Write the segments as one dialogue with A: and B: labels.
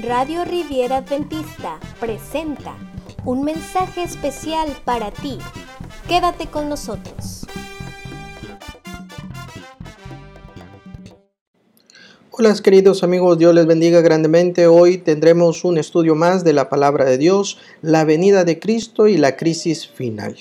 A: Radio Riviera Adventista presenta un mensaje especial para ti. Quédate con nosotros.
B: Hola queridos amigos, Dios les bendiga grandemente. Hoy tendremos un estudio más de la palabra de Dios, la venida de Cristo y la crisis final.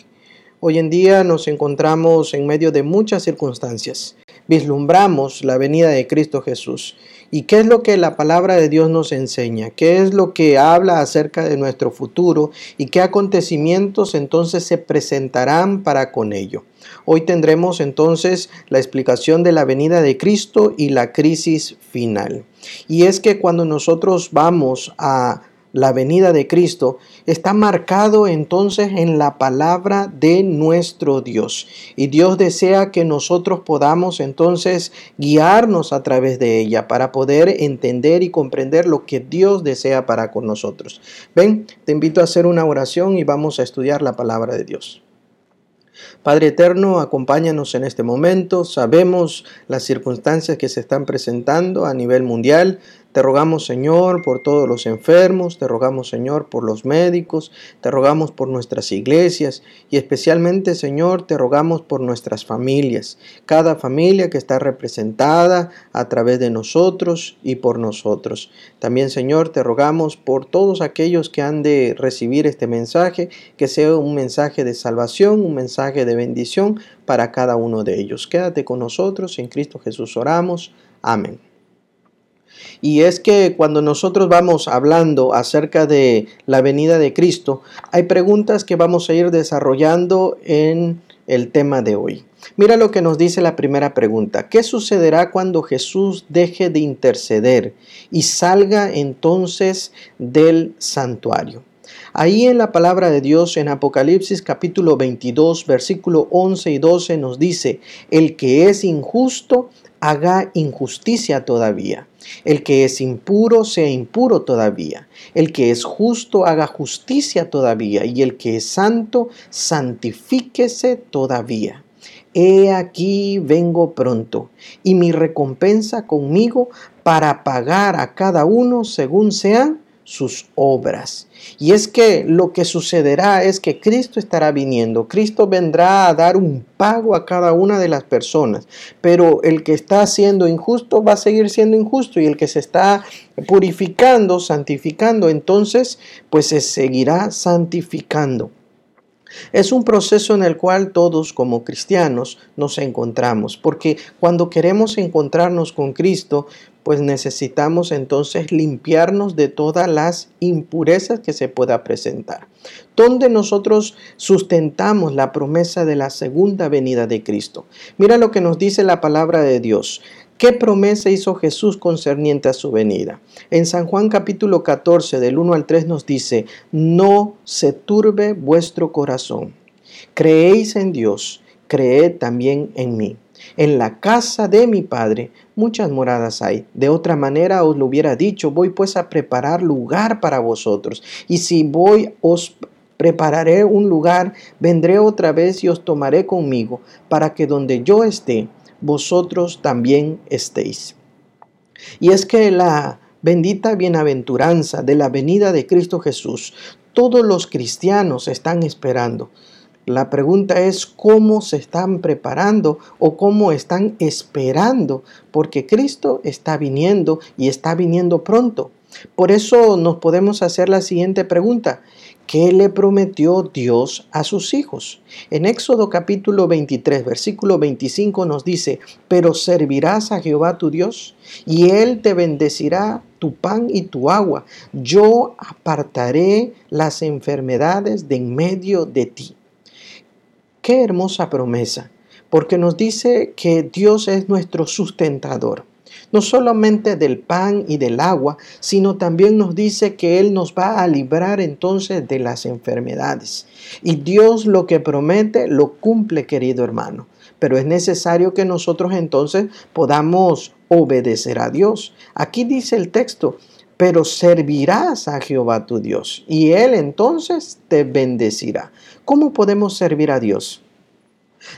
B: Hoy en día nos encontramos en medio de muchas circunstancias. Vislumbramos la venida de Cristo Jesús ¿Y qué es lo que la palabra de Dios nos enseña? ¿Qué es lo que habla acerca de nuestro futuro? ¿Y qué acontecimientos entonces se presentarán para con ello? Hoy tendremos entonces la explicación de la venida de Cristo y la crisis final. Y es que cuando nosotros vamos a la venida de Cristo, está marcado entonces en la palabra de nuestro Dios. Y Dios desea que nosotros podamos entonces guiarnos a través de ella para poder entender y comprender lo que Dios desea para con nosotros. Ven, te invito a hacer una oración y vamos a estudiar la palabra de Dios. Padre eterno, acompáñanos en este momento. Sabemos las circunstancias que se están presentando a nivel mundial. Te rogamos, Señor, por todos los enfermos, te rogamos, Señor, por los médicos, te rogamos por nuestras iglesias y especialmente, Señor, te rogamos por nuestras familias, cada familia que está representada a través de nosotros y por nosotros. También, Señor, te rogamos por todos aquellos que han de recibir este mensaje, que sea un mensaje de salvación, un mensaje de bendición para cada uno de ellos. Quédate con nosotros, en Cristo Jesús oramos. Amén. Y es que cuando nosotros vamos hablando acerca de la venida de Cristo, hay preguntas que vamos a ir desarrollando en el tema de hoy. Mira lo que nos dice la primera pregunta. ¿Qué sucederá cuando Jesús deje de interceder y salga entonces del santuario? Ahí en la palabra de Dios en Apocalipsis capítulo 22 versículo 11 y 12 nos dice, el que es injusto haga injusticia todavía. El que es impuro sea impuro todavía. El que es justo haga justicia todavía. Y el que es santo santifíquese todavía. He aquí vengo pronto, y mi recompensa conmigo para pagar a cada uno según sea sus obras. Y es que lo que sucederá es que Cristo estará viniendo. Cristo vendrá a dar un pago a cada una de las personas. Pero el que está siendo injusto va a seguir siendo injusto y el que se está purificando, santificando, entonces pues se seguirá santificando. Es un proceso en el cual todos como cristianos nos encontramos, porque cuando queremos encontrarnos con Cristo, pues necesitamos entonces limpiarnos de todas las impurezas que se pueda presentar. Donde nosotros sustentamos la promesa de la segunda venida de Cristo. Mira lo que nos dice la palabra de Dios. ¿Qué promesa hizo Jesús concerniente a su venida? En San Juan capítulo 14 del 1 al 3 nos dice, no se turbe vuestro corazón. Creéis en Dios, creed también en mí. En la casa de mi Padre muchas moradas hay. De otra manera os lo hubiera dicho, voy pues a preparar lugar para vosotros. Y si voy, os prepararé un lugar, vendré otra vez y os tomaré conmigo, para que donde yo esté, vosotros también estéis. Y es que la bendita bienaventuranza de la venida de Cristo Jesús, todos los cristianos están esperando. La pregunta es cómo se están preparando o cómo están esperando, porque Cristo está viniendo y está viniendo pronto. Por eso nos podemos hacer la siguiente pregunta. ¿Qué le prometió Dios a sus hijos? En Éxodo capítulo 23, versículo 25 nos dice, pero servirás a Jehová tu Dios y Él te bendecirá tu pan y tu agua. Yo apartaré las enfermedades de en medio de ti. Qué hermosa promesa, porque nos dice que Dios es nuestro sustentador no solamente del pan y del agua, sino también nos dice que Él nos va a librar entonces de las enfermedades. Y Dios lo que promete lo cumple, querido hermano. Pero es necesario que nosotros entonces podamos obedecer a Dios. Aquí dice el texto, pero servirás a Jehová tu Dios y Él entonces te bendecirá. ¿Cómo podemos servir a Dios?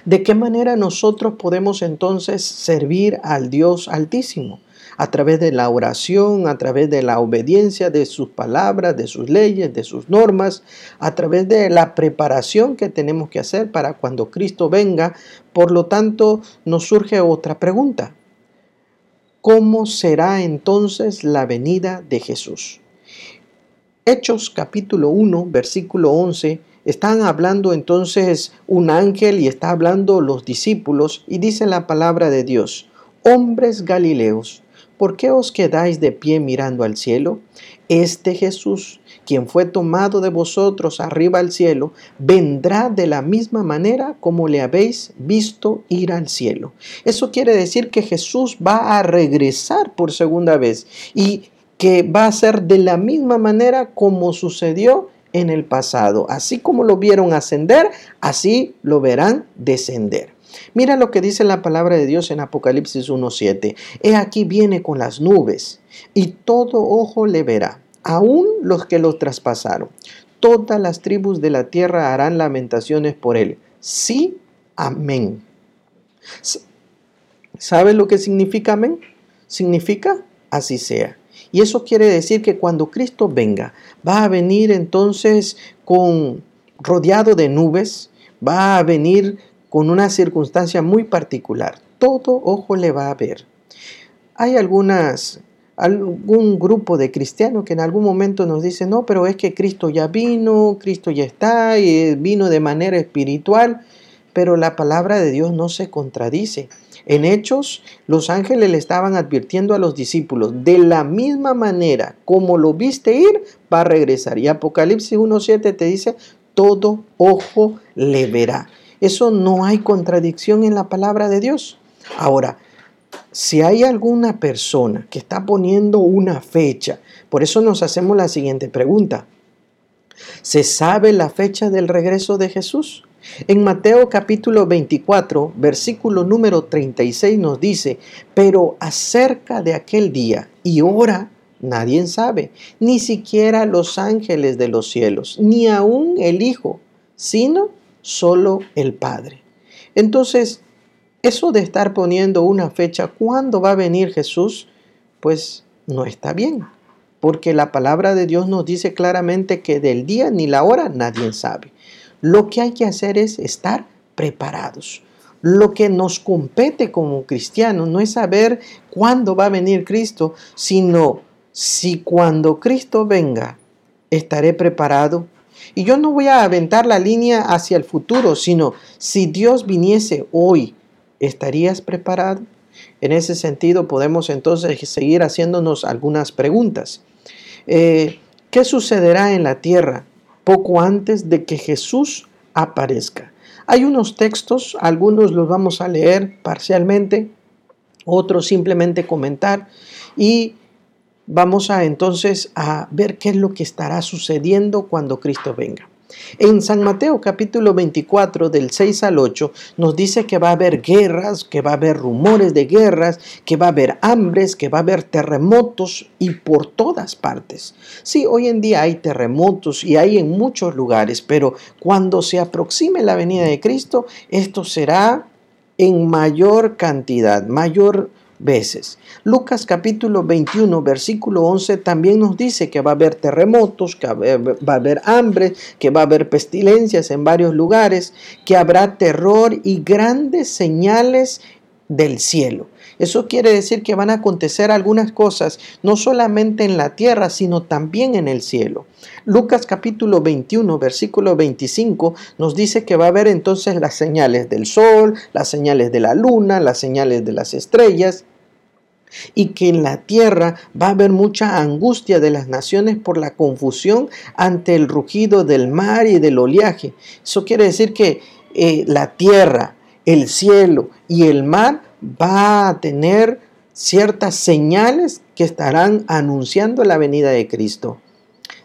B: ¿De qué manera nosotros podemos entonces servir al Dios Altísimo? a través de la oración, a través de la obediencia de sus palabras, de sus leyes, de sus normas, a través de la preparación que tenemos que hacer para cuando Cristo venga. Por lo tanto, nos surge otra pregunta. ¿Cómo será entonces la venida de Jesús? Hechos capítulo 1, versículo 11 están hablando entonces un ángel y está hablando los discípulos y dice la palabra de Dios, hombres galileos, ¿por qué os quedáis de pie mirando al cielo? Este Jesús, quien fue tomado de vosotros arriba al cielo, vendrá de la misma manera como le habéis visto ir al cielo. Eso quiere decir que Jesús va a regresar por segunda vez y que va a ser de la misma manera como sucedió en el pasado. Así como lo vieron ascender, así lo verán descender. Mira lo que dice la palabra de Dios en Apocalipsis 1.7. He aquí viene con las nubes y todo ojo le verá, aun los que lo traspasaron. Todas las tribus de la tierra harán lamentaciones por él. Sí, amén. ¿Sabe lo que significa amén? Significa así sea. Y eso quiere decir que cuando Cristo venga, va a venir entonces con rodeado de nubes, va a venir con una circunstancia muy particular. Todo ojo le va a ver. Hay algunas algún grupo de cristianos que en algún momento nos dicen, no, pero es que Cristo ya vino, Cristo ya está, y vino de manera espiritual, pero la palabra de Dios no se contradice. En Hechos, los ángeles le estaban advirtiendo a los discípulos, de la misma manera como lo viste ir, va a regresar. Y Apocalipsis 1.7 te dice, todo ojo le verá. Eso no hay contradicción en la palabra de Dios. Ahora, si hay alguna persona que está poniendo una fecha, por eso nos hacemos la siguiente pregunta. ¿Se sabe la fecha del regreso de Jesús? En Mateo capítulo 24, versículo número 36 nos dice, pero acerca de aquel día y hora nadie sabe, ni siquiera los ángeles de los cielos, ni aún el Hijo, sino solo el Padre. Entonces, eso de estar poniendo una fecha, ¿cuándo va a venir Jesús? Pues no está bien, porque la palabra de Dios nos dice claramente que del día ni la hora nadie sabe. Lo que hay que hacer es estar preparados. Lo que nos compete como cristianos no es saber cuándo va a venir Cristo, sino si cuando Cristo venga estaré preparado. Y yo no voy a aventar la línea hacia el futuro, sino si Dios viniese hoy, ¿estarías preparado? En ese sentido podemos entonces seguir haciéndonos algunas preguntas. Eh, ¿Qué sucederá en la tierra poco antes de que Jesús aparezca. Hay unos textos, algunos los vamos a leer parcialmente, otros simplemente comentar y vamos a entonces a ver qué es lo que estará sucediendo cuando Cristo venga. En San Mateo capítulo 24 del 6 al 8 nos dice que va a haber guerras, que va a haber rumores de guerras, que va a haber hambres, que va a haber terremotos y por todas partes. Sí, hoy en día hay terremotos y hay en muchos lugares, pero cuando se aproxime la venida de Cristo, esto será en mayor cantidad, mayor veces. Lucas capítulo 21, versículo 11 también nos dice que va a haber terremotos, que va a haber hambre, que va a haber pestilencias en varios lugares, que habrá terror y grandes señales del cielo. Eso quiere decir que van a acontecer algunas cosas, no solamente en la tierra, sino también en el cielo. Lucas capítulo 21, versículo 25 nos dice que va a haber entonces las señales del sol, las señales de la luna, las señales de las estrellas, y que en la tierra va a haber mucha angustia de las naciones por la confusión ante el rugido del mar y del oleaje. Eso quiere decir que eh, la tierra, el cielo y el mar va a tener ciertas señales que estarán anunciando la venida de Cristo.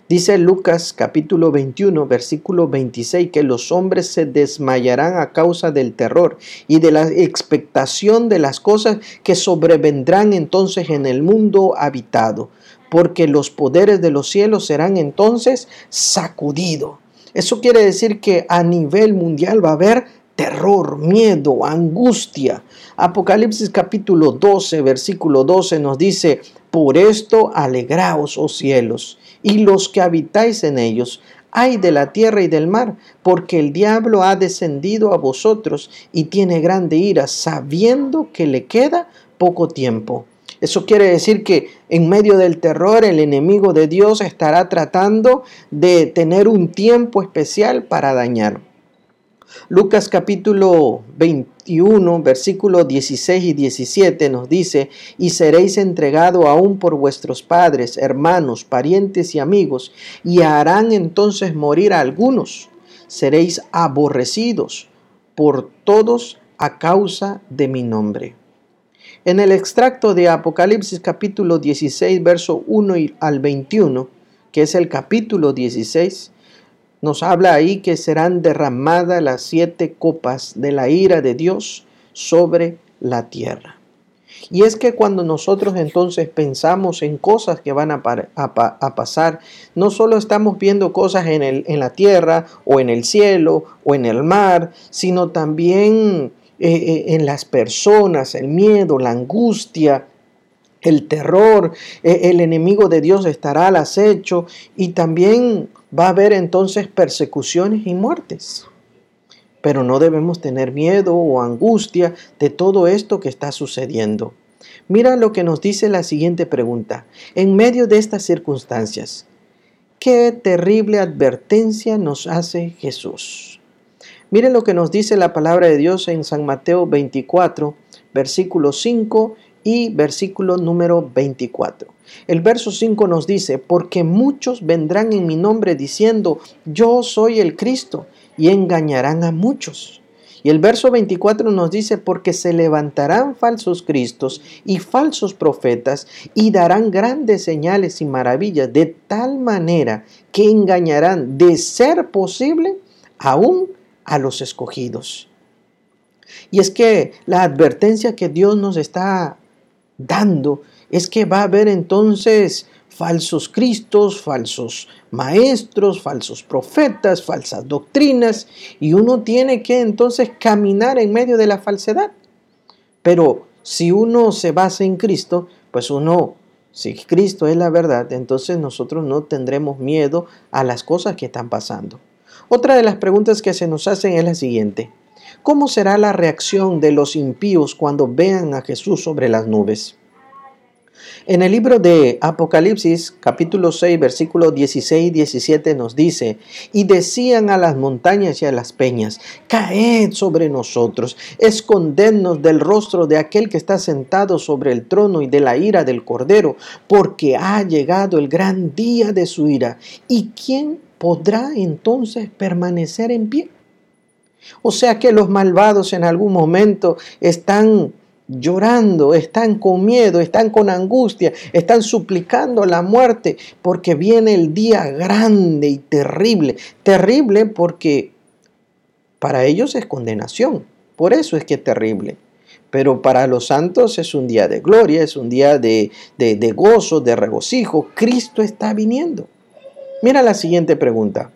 B: Dice Lucas capítulo 21, versículo 26, que los hombres se desmayarán a causa del terror y de la expectación de las cosas que sobrevendrán entonces en el mundo habitado, porque los poderes de los cielos serán entonces sacudidos. Eso quiere decir que a nivel mundial va a haber terror, miedo, angustia. Apocalipsis capítulo 12, versículo 12 nos dice, por esto alegraos, oh cielos, y los que habitáis en ellos, ay de la tierra y del mar, porque el diablo ha descendido a vosotros y tiene grande ira, sabiendo que le queda poco tiempo. Eso quiere decir que en medio del terror el enemigo de Dios estará tratando de tener un tiempo especial para dañar. Lucas capítulo 21, versículos 16 y 17 nos dice, y seréis entregado aún por vuestros padres, hermanos, parientes y amigos, y harán entonces morir a algunos. Seréis aborrecidos por todos a causa de mi nombre. En el extracto de Apocalipsis capítulo 16, verso 1 al 21, que es el capítulo 16, nos habla ahí que serán derramadas las siete copas de la ira de Dios sobre la tierra. Y es que cuando nosotros entonces pensamos en cosas que van a, pasar, no solo estamos viendo cosas en, la tierra o en el cielo o en el mar, sino también eh, eh, en las personas, el miedo, la angustia, el terror, eh, el enemigo de Dios estará al acecho y también va a haber entonces persecuciones y muertes. Pero no debemos tener miedo o angustia de todo esto que está sucediendo. Mira lo que nos dice la siguiente pregunta. En medio de estas circunstancias, ¿qué terrible advertencia nos hace Jesús? Mire lo que nos dice la palabra de Dios en San Mateo 24, versículo 5 y versículo número 24. El verso 5 nos dice, porque muchos vendrán en mi nombre diciendo, yo soy el Cristo, y engañarán a muchos. Y el verso 24 nos dice, porque se levantarán falsos cristos y falsos profetas y darán grandes señales y maravillas, de tal manera que engañarán, de ser posible, aún a los escogidos. Y es que la advertencia que Dios nos está dando es que va a haber entonces falsos cristos, falsos maestros, falsos profetas, falsas doctrinas, y uno tiene que entonces caminar en medio de la falsedad. Pero si uno se basa en Cristo, pues uno, si Cristo es la verdad, entonces nosotros no tendremos miedo a las cosas que están pasando. Otra de las preguntas que se nos hacen es la siguiente. ¿Cómo será la reacción de los impíos cuando vean a Jesús sobre las nubes? En el libro de Apocalipsis, capítulo 6, versículos 16 y 17 nos dice, y decían a las montañas y a las peñas, caed sobre nosotros, escondednos del rostro de aquel que está sentado sobre el trono y de la ira del Cordero, porque ha llegado el gran día de su ira. ¿Y quién podrá entonces permanecer en pie? O sea que los malvados en algún momento están llorando, están con miedo, están con angustia, están suplicando la muerte porque viene el día grande y terrible. Terrible porque para ellos es condenación, por eso es que es terrible. Pero para los santos es un día de gloria, es un día de, de gozo, de regocijo. Cristo está viniendo. Mira la siguiente pregunta.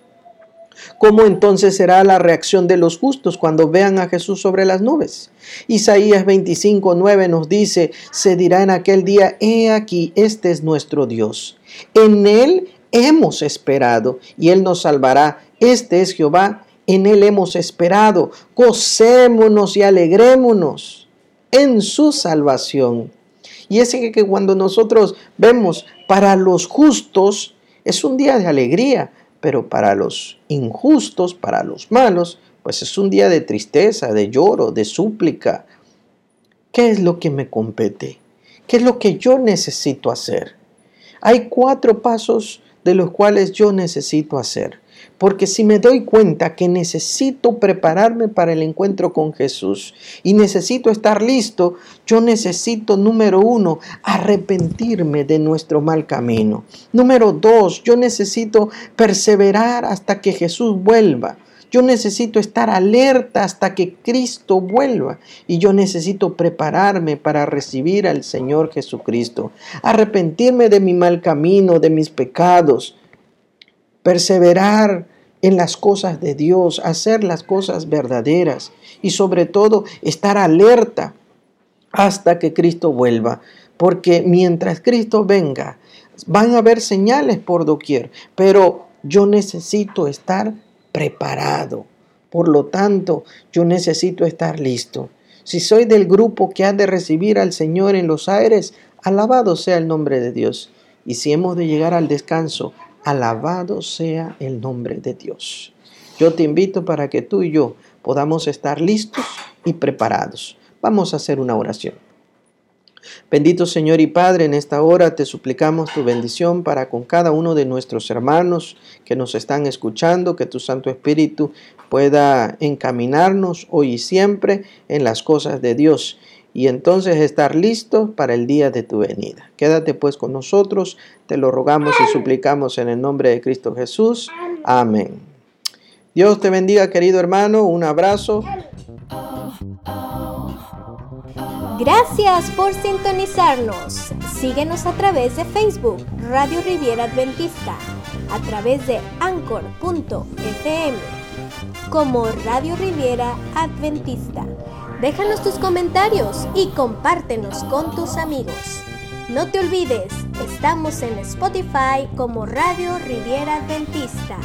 B: ¿Cómo entonces será la reacción de los justos cuando vean a Jesús sobre las nubes? Isaías 25, 9 nos dice, se dirá en aquel día, he aquí, este es nuestro Dios. En Él hemos esperado y Él nos salvará. Este es Jehová, en Él hemos esperado. Gocémonos y alegrémonos en su salvación. Y es que cuando nosotros vemos para los justos, es un día de alegría, pero para los injustos, para los malos, pues es un día de tristeza, de lloro, de súplica. ¿Qué es lo que me compete? ¿Qué es lo que yo necesito hacer? Hay cuatro pasos de los cuales yo necesito hacer. Porque si me doy cuenta que necesito prepararme para el encuentro con Jesús y necesito estar listo, yo necesito, número uno, arrepentirme de nuestro mal camino. Número dos, yo necesito perseverar hasta que Jesús vuelva. Yo necesito estar alerta hasta que Cristo vuelva y yo necesito prepararme para recibir al Señor Jesucristo, arrepentirme de mi mal camino, de mis pecados, perseverar en las cosas de Dios, hacer las cosas verdaderas y sobre todo estar alerta hasta que Cristo vuelva. Porque mientras Cristo venga, van a haber señales por doquier, pero yo necesito estar preparado. Por lo tanto, yo necesito estar listo. Si soy del grupo que ha de recibir al Señor en los aires, alabado sea el nombre de Dios. Y si hemos de llegar al descanso, alabado sea el nombre de Dios. Yo te invito para que tú y yo podamos estar listos y preparados. Vamos a hacer una oración. Bendito Señor y Padre, en esta hora te suplicamos tu bendición para con cada uno de nuestros hermanos que nos están escuchando, que tu Santo Espíritu pueda encaminarnos hoy y siempre en las cosas de Dios y entonces estar listos para el día de tu venida. Quédate pues con nosotros, te lo rogamos y suplicamos en el nombre de Cristo Jesús. Amén. Dios te bendiga querido hermano, un abrazo.
A: Gracias por sintonizarnos. Síguenos a través de Facebook, Radio Riviera Adventista, a través de anchor.fm, como Radio Riviera Adventista. Déjanos tus comentarios y compártenos con tus amigos. No te olvides, estamos en Spotify como Radio Riviera Adventista.